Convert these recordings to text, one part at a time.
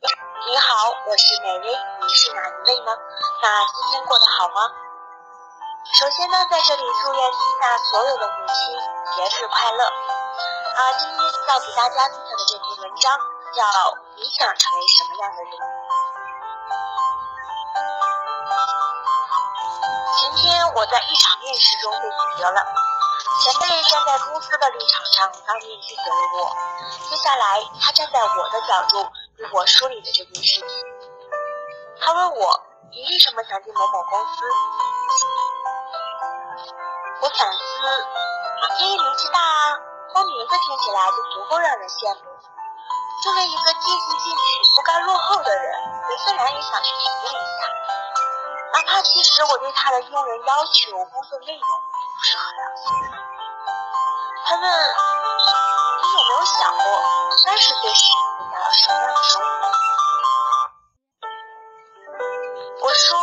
你好，我是美薇，你是哪一位呢？那今天过得好吗？首先呢，在这里祝愿天下所有的母亲节日快乐。啊，今天要给大家分享的这篇文章叫《你想成为什么样的人》。前天我在一场面试中被拒绝了，前辈站在公司的立场上当面拒绝了我，接下来他站在我的角度我梳理的这件事情。他问我：“你为什么想进某某公司？”我反思，因为名气大啊，光名字听起来就足够让人羡慕。作为一个积极进取、不甘落后的人，我自然也想去体验一下。哪怕其实我对他的用人要求、工作内容不是很了解。他问：“你有没有想过，三十岁时？”我说：“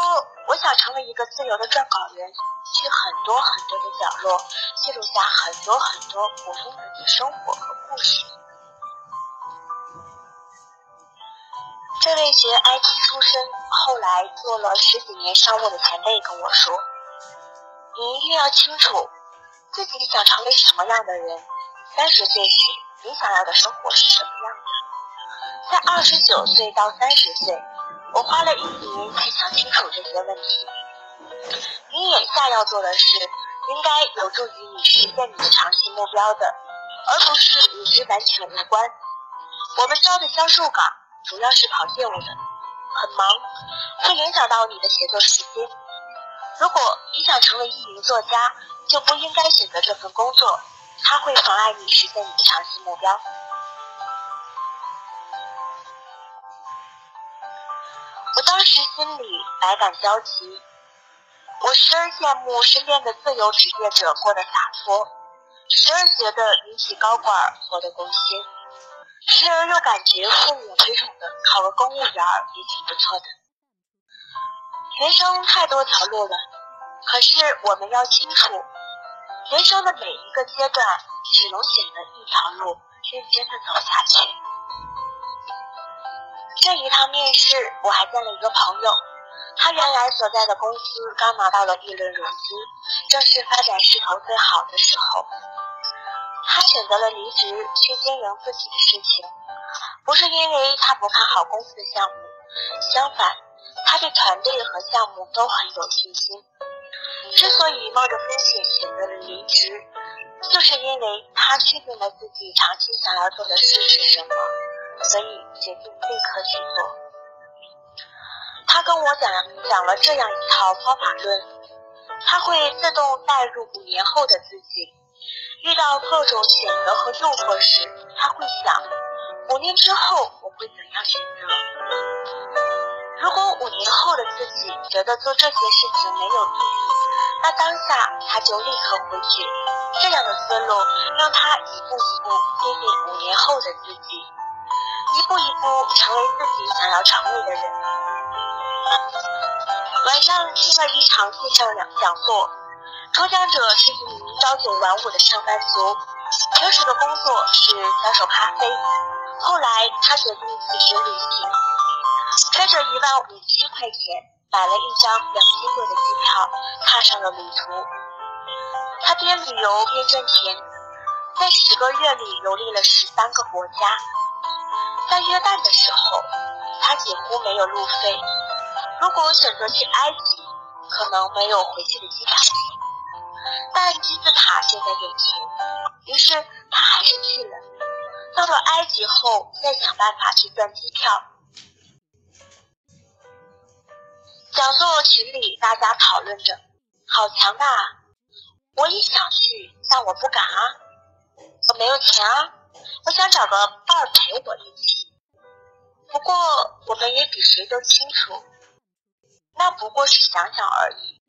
我想成为一个自由的撰稿人，去很多很多的角落，记录下很多很多普通人的生活和故事。”这位学 IT 出身，后来做了十几年商务的前辈跟我说：“你一定要清楚自己想成为什么样的人。三十岁时，你想要的生活是什么样的？在二十九岁到三十岁，我花了一年才想清楚这些问题。你眼下要做的事，应该有助于你实现你的长期目标的，而不是与之完全无关。我们招的销售岗。”主要是跑业务的，很忙，会影响到你的写作时间。如果你想成为一名作家，就不应该选择这份工作，它会妨碍你实现你的长期目标。我当时心里百感交集，我时而羡慕身边的自由职业者过得洒脱，时而觉得民企高管活得光鲜。时而又感觉父母推崇的考个公务员也挺不错的。人生太多条路了，可是我们要清楚，人生的每一个阶段只能选择一条路，认真的走下去。这一趟面试，我还见了一个朋友，他原来所在的公司刚拿到了一轮融资，正是发展势头最好的时候。他选择了离职去经营自己的事情，不是因为他不看好公司的项目，相反，他对团队和项目都很有信心。之所以冒着风险选择了离职，就是因为他确定了自己长期想要做的事是什么，所以决定立刻去做。他跟我讲讲了这样一套方法论，他会自动带入五年后的自己。遇到各种选择和诱惑时，他会想：五年之后我会怎样选择？如果五年后的自己觉得做这些事情没有意义，那当下他就立刻回绝。这样的思路让他一步一步接近五年后的自己，一步一步成为自己想要成为的人。晚上听了一场线上讲讲座。主讲者是一名朝九晚五的上班族，平时的工作是销售咖啡。后来他决定辞职旅行，揣着一万五千块钱买了一张两千多的机票，踏上了旅途。他边旅游边赚钱，在十个月里游历了十三个国家。在约旦的时候，他几乎没有路费。如果选择去埃及，可能没有回去的机票。但金字塔就在眼前，于是他还是去了。到了埃及后，再想办法去赚机票。讲座群里大家讨论着，好强大！啊！我也想去，但我不敢啊，我没有钱啊。我想找个伴陪我一起。不过我们也比谁都清楚，那不过是想想而已。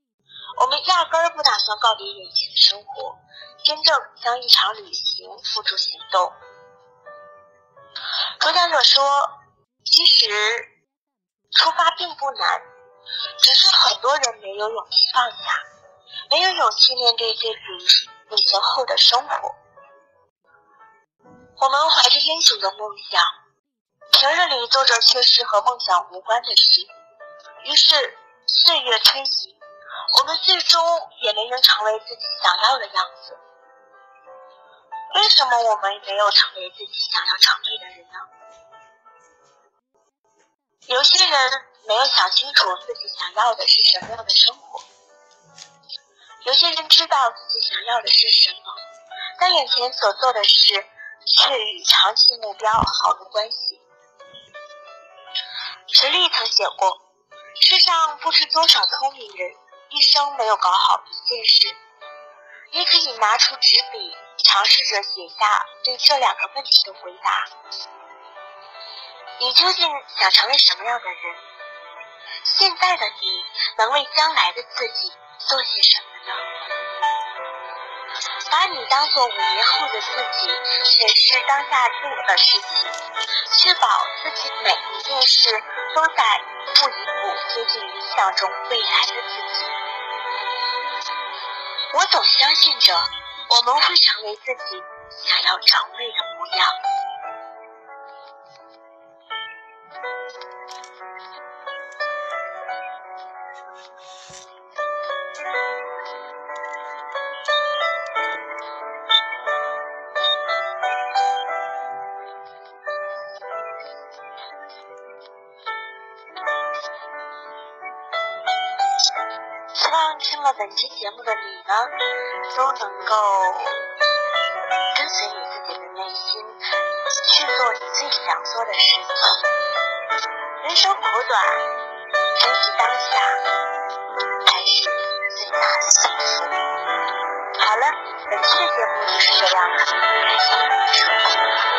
我们压根儿不打算告别眼前的生活，真正将一场旅行付诸行动。主讲者说：“其实出发并不难，只是很多人没有勇气放下，没有勇气面对自己旅行后的生活。我们怀着英雄的梦想，平日里做着却是和梦想无关的事，于是岁月推移，我们最终也没能成为自己想要的样子。为什么我们没有成为自己想要成为的人呢？有些人没有想清楚自己想要的是什么样的生活，有些人知道自己想要的是什么，但眼前所做的事却与长期目标毫无关系。直立曾写过：“世上不知多少聪明人，一生没有搞好一件事。”你可以拿出纸笔，尝试着写下对这两个问题的回答：你究竟想成为什么样的人？现在的你能为将来的自己做些什么呢？把你当做五年后的自己，审视当下做的事情，确保自己每一件事都在一步一步接近理想中未来的自己。我总相信着，我们会成为自己想要成为的模样。希望听了本期节目的你呢，都能够跟随你自己的内心，去做你最想做的事情。人生苦短，珍惜当下才是最大的幸福。好了，本期的节目就是这样了，感谢你的收听。